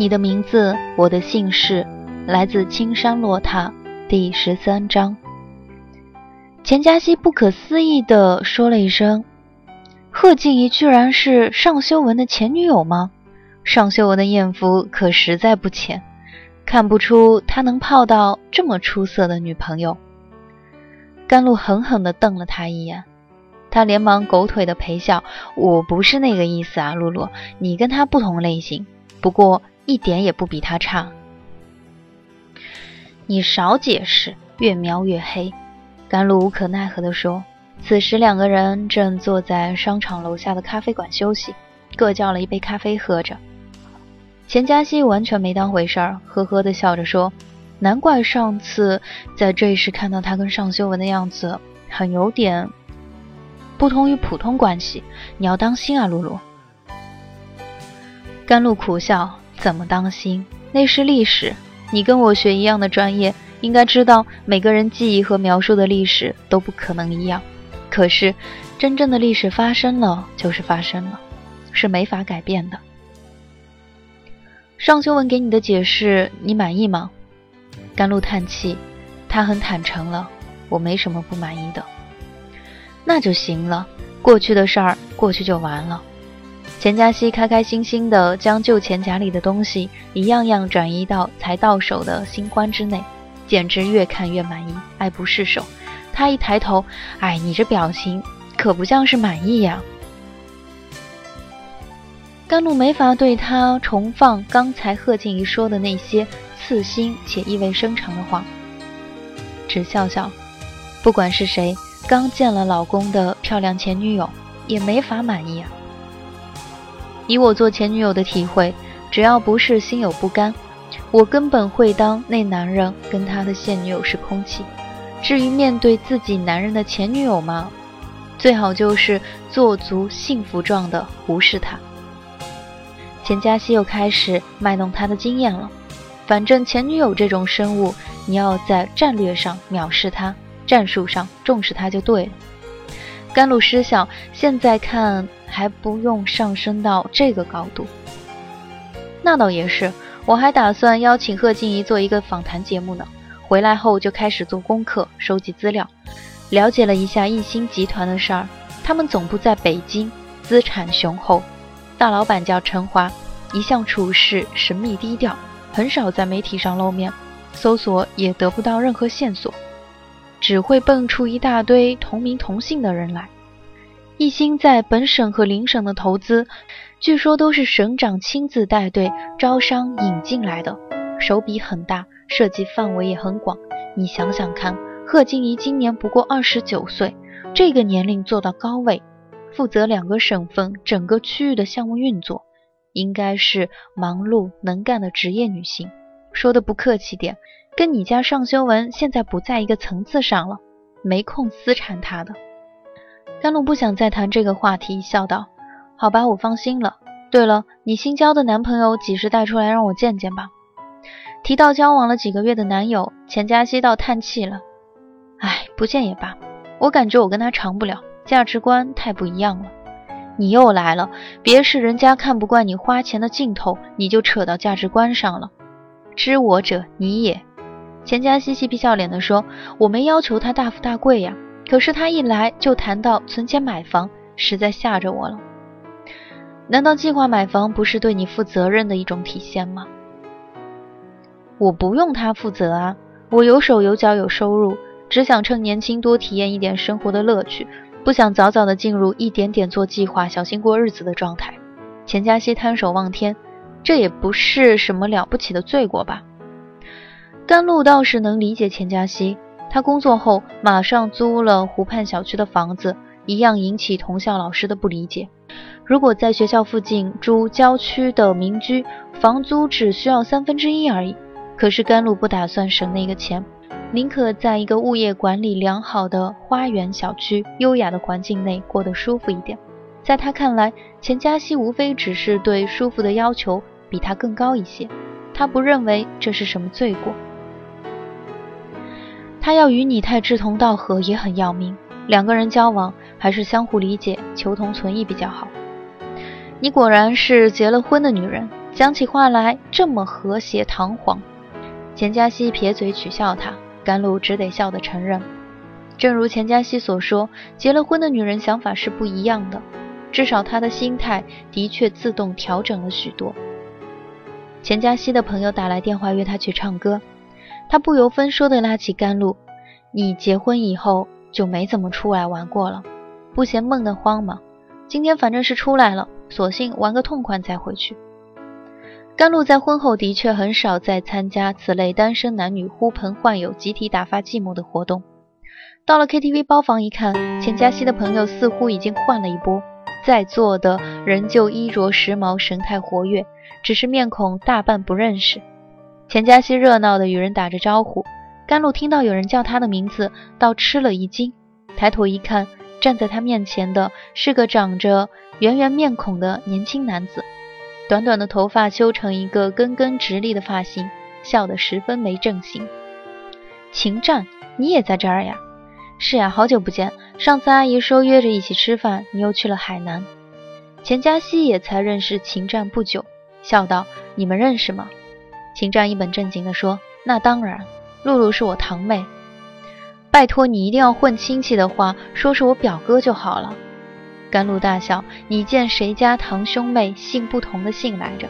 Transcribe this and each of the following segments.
你的名字，我的姓氏，来自青山落塔第十三章。钱嘉熙不可思议地说了一声：“贺静怡居然是尚修文的前女友吗？”尚修文的艳福可实在不浅，看不出他能泡到这么出色的女朋友。甘露狠狠地瞪了他一眼，他连忙狗腿的陪笑：“我不是那个意思啊，露露，你跟他不同类型，不过一点也不比他差。”你少解释，越描越黑。甘露无可奈何地说。此时两个人正坐在商场楼下的咖啡馆休息，各叫了一杯咖啡喝着。钱嘉熙完全没当回事儿，呵呵的笑着说：“难怪上次在这时看到他跟尚修文的样子，很有点不同于普通关系。你要当心啊，露露。”甘露苦笑：“怎么当心？那是历史。你跟我学一样的专业，应该知道每个人记忆和描述的历史都不可能一样。可是，真正的历史发生了就是发生了，是没法改变的。”尚修文给你的解释，你满意吗？甘露叹气，他很坦诚了，我没什么不满意的。那就行了，过去的事儿过去就完了。钱嘉熙开开心心地将旧钱夹里的东西一样样转移到才到手的新欢之内，简直越看越满意，爱不释手。他一抬头，哎，你这表情可不像是满意呀。甘露没法对他重放刚才贺静怡说的那些刺心且意味深长的话，只笑笑。不管是谁，刚见了老公的漂亮前女友，也没法满意啊。以我做前女友的体会，只要不是心有不甘，我根本会当那男人跟他的现女友是空气。至于面对自己男人的前女友嘛，最好就是做足幸福状的无视他。钱嘉熙又开始卖弄他的经验了。反正前女友这种生物，你要在战略上藐视他，战术上重视他就对了。甘露失笑，现在看还不用上升到这个高度。那倒也是，我还打算邀请贺静怡做一个访谈节目呢。回来后就开始做功课，收集资料，了解了一下艺星集团的事儿。他们总部在北京，资产雄厚。大老板叫陈华，一向处事神秘低调，很少在媒体上露面，搜索也得不到任何线索，只会蹦出一大堆同名同姓的人来。一心在本省和邻省的投资，据说都是省长亲自带队招商引进来的，手笔很大，涉及范围也很广。你想想看，贺静怡今年不过二十九岁，这个年龄做到高位。负责两个省份整个区域的项目运作，应该是忙碌能干的职业女性。说的不客气点，跟你家尚修文现在不在一个层次上了，没空私缠他的。甘露不想再谈这个话题，笑道：“好吧，我放心了。对了，你新交的男朋友几时带出来让我见见吧？”提到交往了几个月的男友，钱嘉熙倒叹气了：“哎，不见也罢，我感觉我跟他长不了。”价值观太不一样了，你又来了。别是人家看不惯你花钱的劲头，你就扯到价值观上了。知我者你也。钱嘉熙嬉皮笑脸地说：“我没要求他大富大贵呀，可是他一来就谈到存钱买房，实在吓着我了。难道计划买房不是对你负责任的一种体现吗？”我不用他负责啊，我有手有脚有收入，只想趁年轻多体验一点生活的乐趣，不想早早的进入一点点做计划、小心过日子的状态。钱嘉熙摊手望天，这也不是什么了不起的罪过吧？甘露倒是能理解钱嘉熙，他工作后马上租了湖畔小区的房子，一样引起同校老师的不理解。如果在学校附近租郊区的民居，房租只需要三分之一而已。可是甘露不打算省那个钱，宁可在一个物业管理良好的花园小区、优雅的环境内过得舒服一点。在他看来，钱嘉熙无非只是对舒服的要求比他更高一些，他不认为这是什么罪过。他要与你太志同道合也很要命，两个人交往还是相互理解、求同存异比较好。你果然是结了婚的女人，讲起话来这么和谐堂皇。钱嘉熙撇嘴取笑他，甘露只得笑得承认。正如钱嘉熙所说，结了婚的女人想法是不一样的，至少她的心态的确自动调整了许多。钱嘉熙的朋友打来电话约他去唱歌，他不由分说地拉起甘露：“你结婚以后就没怎么出来玩过了，不嫌闷得慌吗？今天反正是出来了。”索性玩个痛快再回去。甘露在婚后的确很少再参加此类单身男女呼朋唤友、集体打发寂寞的活动。到了 KTV 包房一看，钱嘉熙的朋友似乎已经换了一波，在座的仍旧衣着时髦、神态活跃，只是面孔大半不认识。钱嘉熙热闹的与人打着招呼，甘露听到有人叫他的名字，倒吃了一惊，抬头一看，站在他面前的是个长着……圆圆面孔的年轻男子，短短的头发修成一个根根直立的发型，笑得十分没正形。秦战，你也在这儿呀？是呀，好久不见。上次阿姨说约着一起吃饭，你又去了海南。钱嘉熙也才认识秦战不久，笑道：“你们认识吗？”秦战一本正经地说：“那当然，露露是我堂妹。拜托你一定要混亲戚的话，说是我表哥就好了。”甘露大笑：“你见谁家堂兄妹姓不同的姓来着？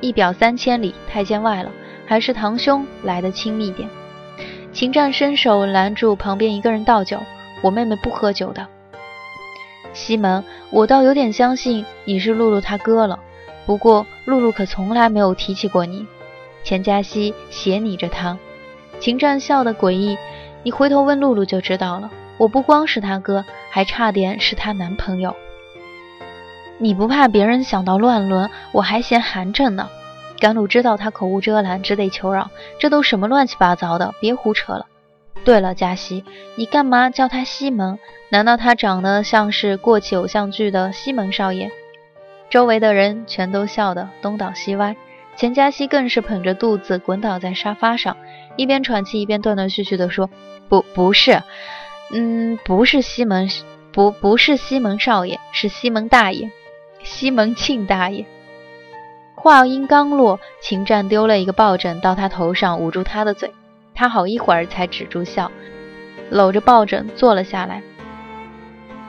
一表三千里，太监外了，还是堂兄来的亲密点。”秦战伸手拦住旁边一个人倒酒：“我妹妹不喝酒的。”西门，我倒有点相信你是露露她哥了。不过露露可从来没有提起过你。钱嘉熙斜睨着他，秦战笑得诡异：“你回头问露露就知道了。”我不光是他哥，还差点是他男朋友。你不怕别人想到乱伦？我还嫌寒碜呢。甘露知道他口无遮拦，只得求饶：“这都什么乱七八糟的？别胡扯了。”对了，嘉熙，你干嘛叫他西门？难道他长得像是过气偶像剧的西门少爷？周围的人全都笑得东倒西歪，钱嘉熙更是捧着肚子滚倒在沙发上，一边喘气一边断断续续地说：“不，不是。”嗯，不是西门，不不是西门少爷，是西门大爷，西门庆大爷。话音刚落，秦战丢了一个抱枕到他头上，捂住他的嘴。他好一会儿才止住笑，搂着抱枕坐了下来，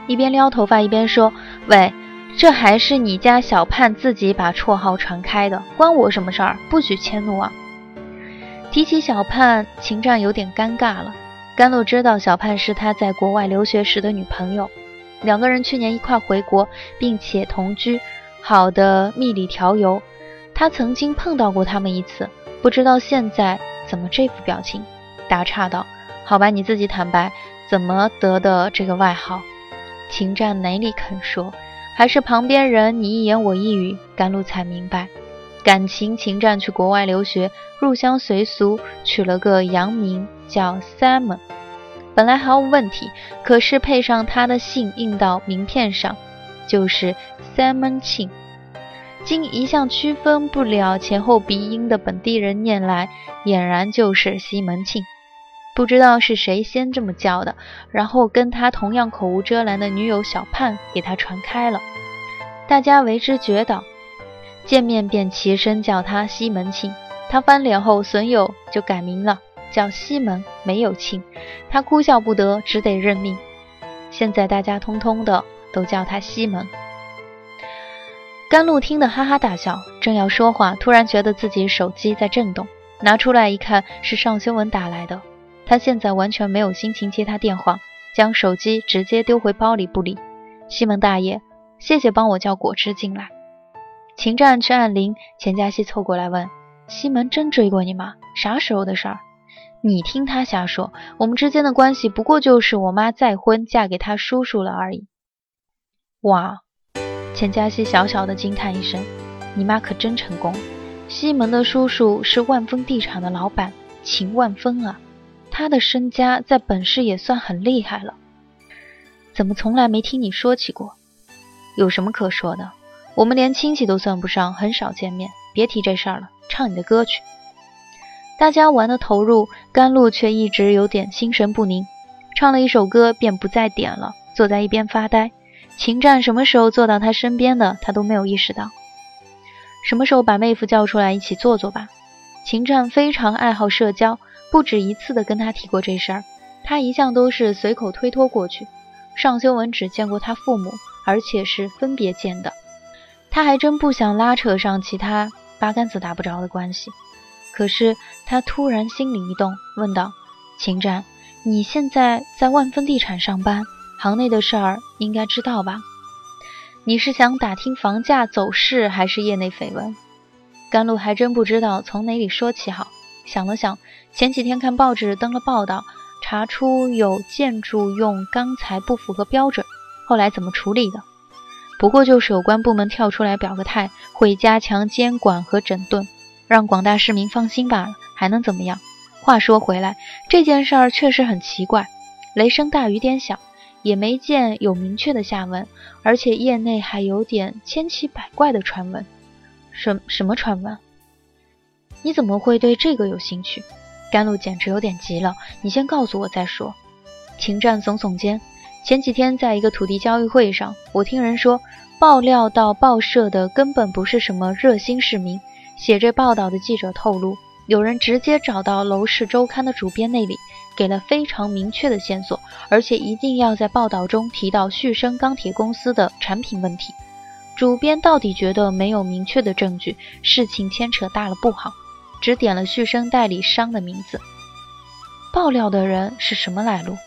一边撩头发一边说：“喂，这还是你家小盼自己把绰号传开的，关我什么事儿？不许迁怒啊！”提起小盼，秦战有点尴尬了。甘露知道小盼是他在国外留学时的女朋友，两个人去年一块回国，并且同居，好的蜜里调油。他曾经碰到过他们一次，不知道现在怎么这副表情。打岔道：“好吧，你自己坦白，怎么得的这个外号？”秦战哪里肯说，还是旁边人你一言我一语，甘露才明白。感情秦战去国外留学，入乡随俗，取了个洋名叫 Simon。本来毫无问题，可是配上他的姓印到名片上，就是 Simon 庆。经一向区分不了前后鼻音的本地人念来，俨然就是西门庆。不知道是谁先这么叫的，然后跟他同样口无遮拦的女友小盼给他传开了，大家为之绝倒。见面便齐声叫他西门庆，他翻脸后，损友就改名了，叫西门，没有庆。他哭笑不得，只得认命。现在大家通通的都叫他西门。甘露听得哈哈大笑，正要说话，突然觉得自己手机在震动，拿出来一看，是尚修文打来的。他现在完全没有心情接他电话，将手机直接丢回包里不理。西门大爷，谢谢帮我叫果汁进来。秦战去按铃，钱嘉熙凑过来问：“西门真追过你吗？啥时候的事儿？”你听他瞎说，我们之间的关系不过就是我妈再婚嫁给他叔叔了而已。哇！钱嘉熙小小的惊叹一声：“你妈可真成功！西门的叔叔是万丰地产的老板秦万丰啊，他的身家在本市也算很厉害了。怎么从来没听你说起过？有什么可说的？我们连亲戚都算不上，很少见面。别提这事儿了，唱你的歌去。”大家玩的投入，甘露却一直有点心神不宁，唱了一首歌便不再点了，坐在一边发呆。秦战什么时候坐到他身边的，他都没有意识到。什么时候把妹夫叫出来一起坐坐吧？秦战非常爱好社交，不止一次的跟他提过这事儿，他一向都是随口推脱过去。尚修文只见过他父母，而且是分别见的，他还真不想拉扯上其他八竿子打不着的关系。可是他突然心里一动，问道：“秦战，你现在在万丰地产上班？”行内的事儿应该知道吧？你是想打听房价走势，还是业内绯闻？甘露还真不知道从哪里说起好。想了想，前几天看报纸登了报道，查出有建筑用钢材不符合标准，后来怎么处理的？不过就是有关部门跳出来表个态，会加强监管和整顿，让广大市民放心罢了，还能怎么样？话说回来，这件事儿确实很奇怪，雷声大雨点小。也没见有明确的下文，而且业内还有点千奇百怪的传闻。什什么传闻？你怎么会对这个有兴趣？甘露简直有点急了。你先告诉我再说。秦战耸耸肩。前几天在一个土地交易会上，我听人说，爆料到报社的根本不是什么热心市民。写这报道的记者透露，有人直接找到《楼市周刊》的主编那里。给了非常明确的线索，而且一定要在报道中提到旭升钢铁公司的产品问题。主编到底觉得没有明确的证据，事情牵扯大了不好，只点了旭升代理商的名字。爆料的人是什么来路？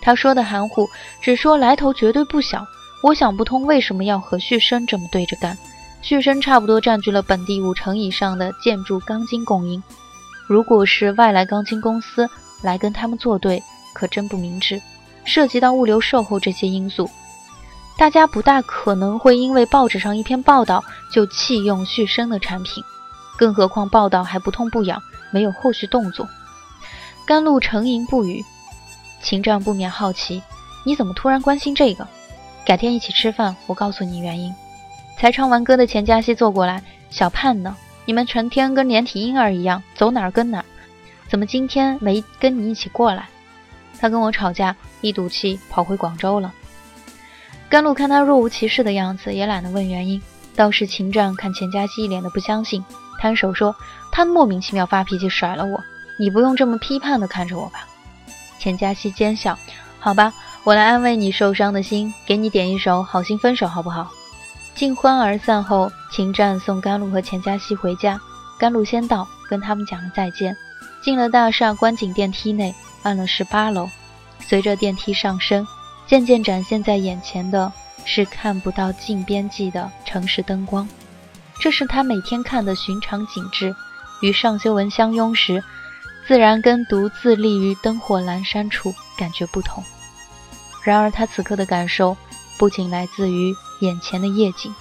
他说的含糊，只说来头绝对不小。我想不通为什么要和旭升这么对着干。旭升差不多占据了本地五成以上的建筑钢筋供应，如果是外来钢筋公司。来跟他们作对，可真不明智。涉及到物流、售后这些因素，大家不大可能会因为报纸上一篇报道就弃用旭升的产品。更何况报道还不痛不痒，没有后续动作。甘露沉吟不语，秦战不免好奇：你怎么突然关心这个？改天一起吃饭，我告诉你原因。才唱完歌的钱嘉熙坐过来：小盼呢？你们成天跟连体婴儿一样，走哪儿跟哪儿。怎么今天没跟你一起过来？他跟我吵架，一赌气跑回广州了。甘露看他若无其事的样子，也懒得问原因。倒是秦战看钱嘉熙一脸的不相信，摊手说：“他莫名其妙发脾气甩了我，你不用这么批判的看着我吧。”钱嘉熙奸笑：“好吧，我来安慰你受伤的心，给你点一首《好心分手》好不好？”尽欢而散后，秦战送甘露和钱嘉熙回家，甘露先到，跟他们讲了再见。进了大厦，观景电梯内，按了十八楼。随着电梯上升，渐渐展现在眼前的是看不到近边际的城市灯光。这是他每天看的寻常景致，与尚修文相拥时，自然跟独自立于灯火阑珊处感觉不同。然而他此刻的感受，不仅来自于眼前的夜景。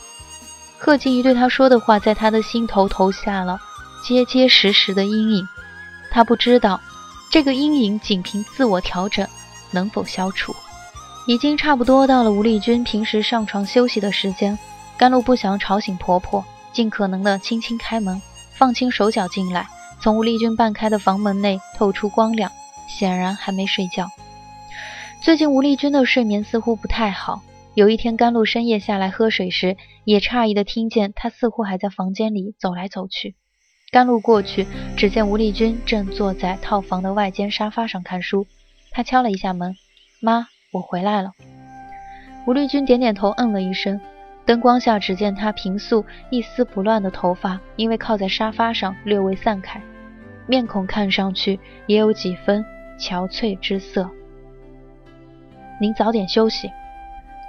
贺静怡对他说的话，在他的心头投下了结结实实的阴影。他不知道，这个阴影仅凭自我调整能否消除。已经差不多到了吴丽君平时上床休息的时间，甘露不想吵醒婆婆，尽可能的轻轻开门，放轻手脚进来。从吴丽君半开的房门内透出光亮，显然还没睡觉。最近吴丽君的睡眠似乎不太好。有一天，甘露深夜下来喝水时，也诧异的听见她似乎还在房间里走来走去。甘露过去，只见吴丽君正坐在套房的外间沙发上看书。他敲了一下门：“妈，我回来了。”吴丽君点点头，嗯了一声。灯光下，只见他平素一丝不乱的头发，因为靠在沙发上略微散开。面孔看上去也有几分憔悴之色。您早点休息。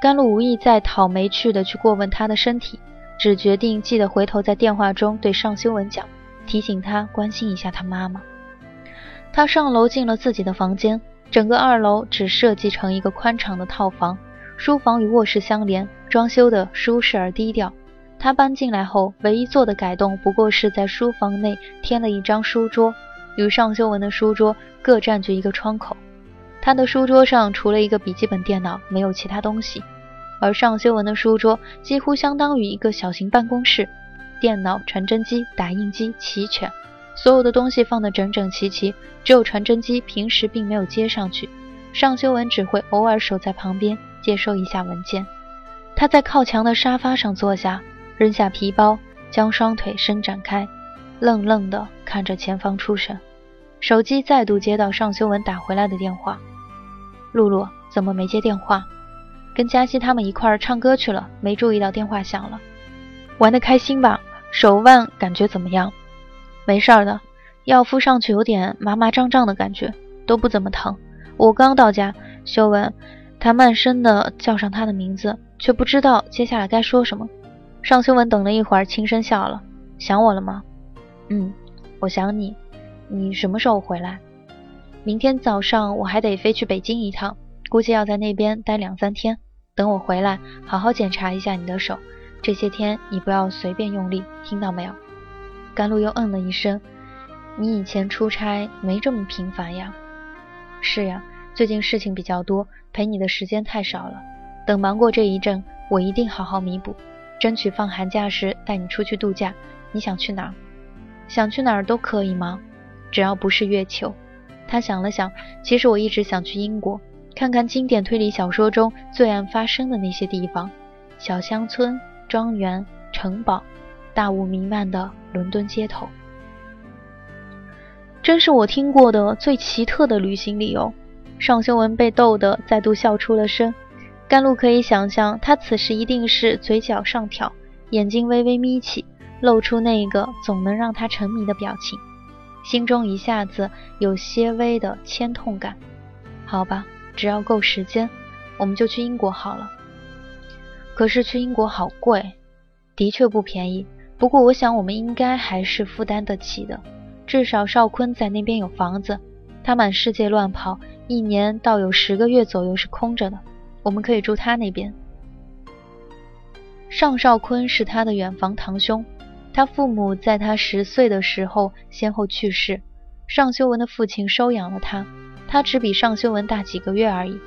甘露无意再讨没趣的去过问他的身体，只决定记得回头在电话中对尚修文讲，提醒他关心一下他妈妈。他上楼进了自己的房间，整个二楼只设计成一个宽敞的套房，书房与卧室相连，装修的舒适而低调。他搬进来后，唯一做的改动不过是在书房内添了一张书桌，与尚修文的书桌各占据一个窗口。他的书桌上除了一个笔记本电脑，没有其他东西。而尚修文的书桌几乎相当于一个小型办公室，电脑、传真机、打印机齐全，所有的东西放得整整齐齐。只有传真机平时并没有接上去，尚修文只会偶尔守在旁边接收一下文件。他在靠墙的沙发上坐下，扔下皮包，将双腿伸展开，愣愣地看着前方出神。手机再度接到尚修文打回来的电话。露露怎么没接电话？跟佳熙他们一块儿唱歌去了，没注意到电话响了。玩得开心吧？手腕感觉怎么样？没事儿的，药敷上去有点麻麻胀胀的感觉，都不怎么疼。我刚到家，修文，他慢声的叫上他的名字，却不知道接下来该说什么。尚修文等了一会儿，轻声笑了：“想我了吗？”“嗯，我想你。你什么时候回来？”明天早上我还得飞去北京一趟，估计要在那边待两三天。等我回来，好好检查一下你的手。这些天你不要随便用力，听到没有？甘露又嗯了一声。你以前出差没这么频繁呀？是呀，最近事情比较多，陪你的时间太少了。等忙过这一阵，我一定好好弥补，争取放寒假时带你出去度假。你想去哪儿？想去哪儿都可以吗？只要不是月球。他想了想，其实我一直想去英国，看看经典推理小说中罪案发生的那些地方，小乡村、庄园、城堡，大雾弥漫的伦敦街头，真是我听过的最奇特的旅行理由。尚修文被逗得再度笑出了声，甘露可以想象他此时一定是嘴角上挑，眼睛微微眯起，露出那个总能让他沉迷的表情。心中一下子有些微的牵痛感。好吧，只要够时间，我们就去英国好了。可是去英国好贵，的确不便宜。不过我想我们应该还是负担得起的。至少少坤在那边有房子，他满世界乱跑，一年倒有十个月左右是空着的。我们可以住他那边。尚少坤是他的远房堂兄。他父母在他十岁的时候先后去世，尚修文的父亲收养了他，他只比尚修文大几个月而已。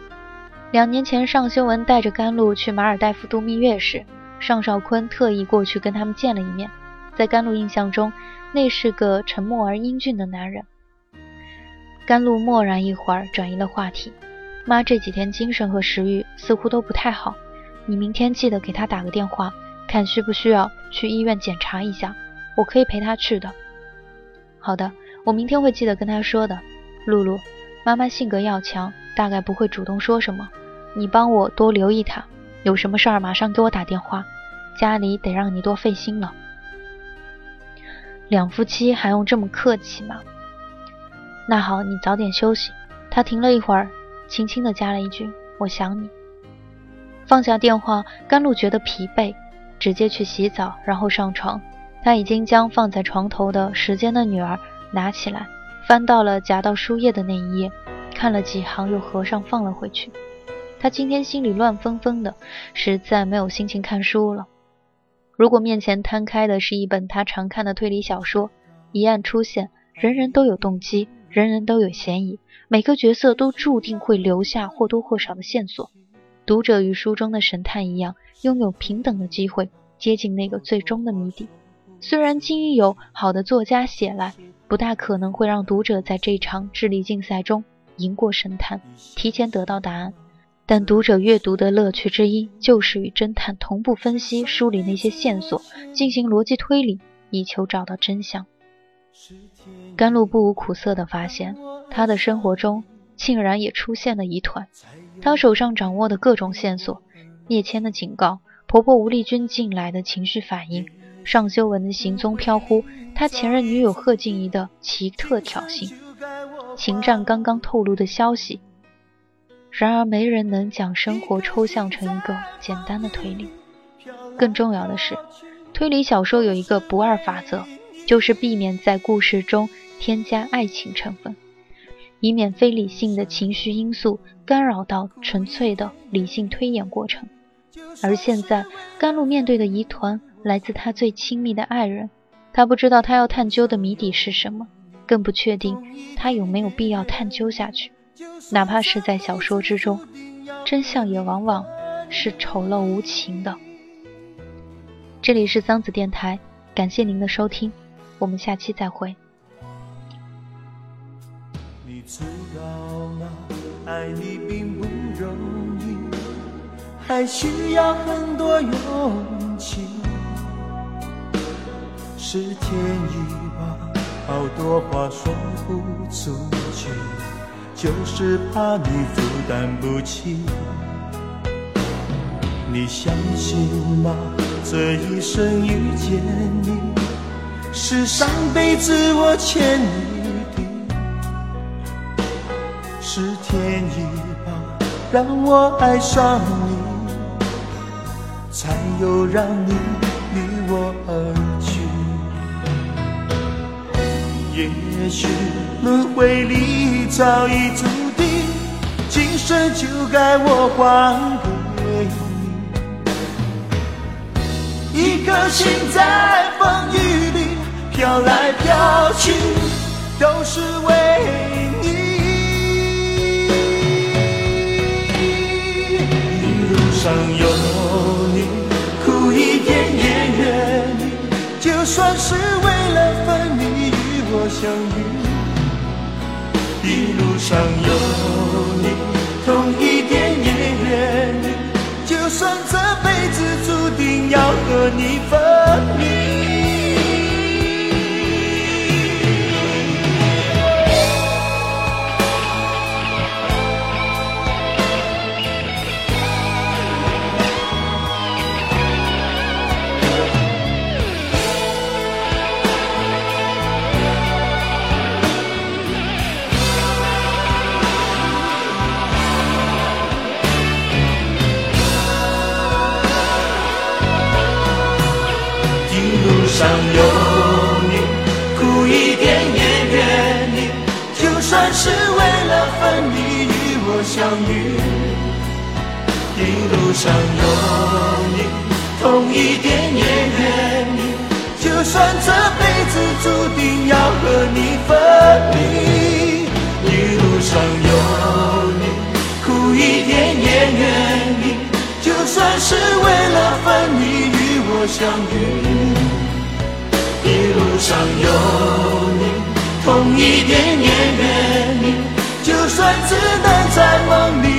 两年前，尚修文带着甘露去马尔代夫度蜜月时，尚少坤特意过去跟他们见了一面。在甘露印象中，那是个沉默而英俊的男人。甘露默然一会儿，转移了话题：“妈这几天精神和食欲似乎都不太好，你明天记得给她打个电话。”看需不需要去医院检查一下，我可以陪她去的。好的，我明天会记得跟她说的。露露，妈妈性格要强，大概不会主动说什么，你帮我多留意她，有什么事儿马上给我打电话。家里得让你多费心了。两夫妻还用这么客气吗？那好，你早点休息。他停了一会儿，轻轻地加了一句：“我想你。”放下电话，甘露觉得疲惫。直接去洗澡，然后上床。他已经将放在床头的《时间的女儿》拿起来，翻到了夹到书页的那一页，看了几行，又合上放了回去。他今天心里乱纷纷的，实在没有心情看书了。如果面前摊开的是一本他常看的推理小说，一案出现，人人都有动机，人人都有嫌疑，每个角色都注定会留下或多或少的线索。读者与书中的神探一样，拥有平等的机会接近那个最终的谜底。虽然经由好的作家写来，不大可能会让读者在这场智力竞赛中赢过神探，提前得到答案，但读者阅读的乐趣之一，就是与侦探同步分析、梳理那些线索，进行逻辑推理，以求找到真相。甘露不无苦涩地发现，他的生活中竟然也出现了疑团。他手上掌握的各种线索，聂谦的警告，婆婆吴丽君进来的情绪反应，尚修文的行踪飘忽，他前任女友贺静怡的奇特挑衅，秦战刚刚透露的消息。然而，没人能将生活抽象成一个简单的推理。更重要的是，推理小说有一个不二法则，就是避免在故事中添加爱情成分，以免非理性的情绪因素干扰到纯粹的理性推演过程。而现在，甘露面对的疑团来自他最亲密的爱人，他不知道他要探究的谜底是什么，更不确定他有没有必要探究下去。哪怕是在小说之中，真相也往往是丑陋无情的。这里是桑子电台，感谢您的收听，我们下期再会。你知道吗？爱你并不容易，还需要很多勇气。是天意吧，好多话说不出去。就是怕你负担不起，你相信吗？这一生遇见你，是上辈子我欠你的，是天意吧，让我爱上你，才有让你离我而去。也许轮回里早已注定，今生就该我还给你。一颗心在风雨里飘来飘去，都是为你。一路上有你，苦一点也愿意，就算是为了分离与。我相遇，一路上有你，痛一点也愿意。就算这辈子注定要和你分离。点也愿意。就算是为了分离与我相遇，一路上有你。痛一点也愿意，就算只能在梦里。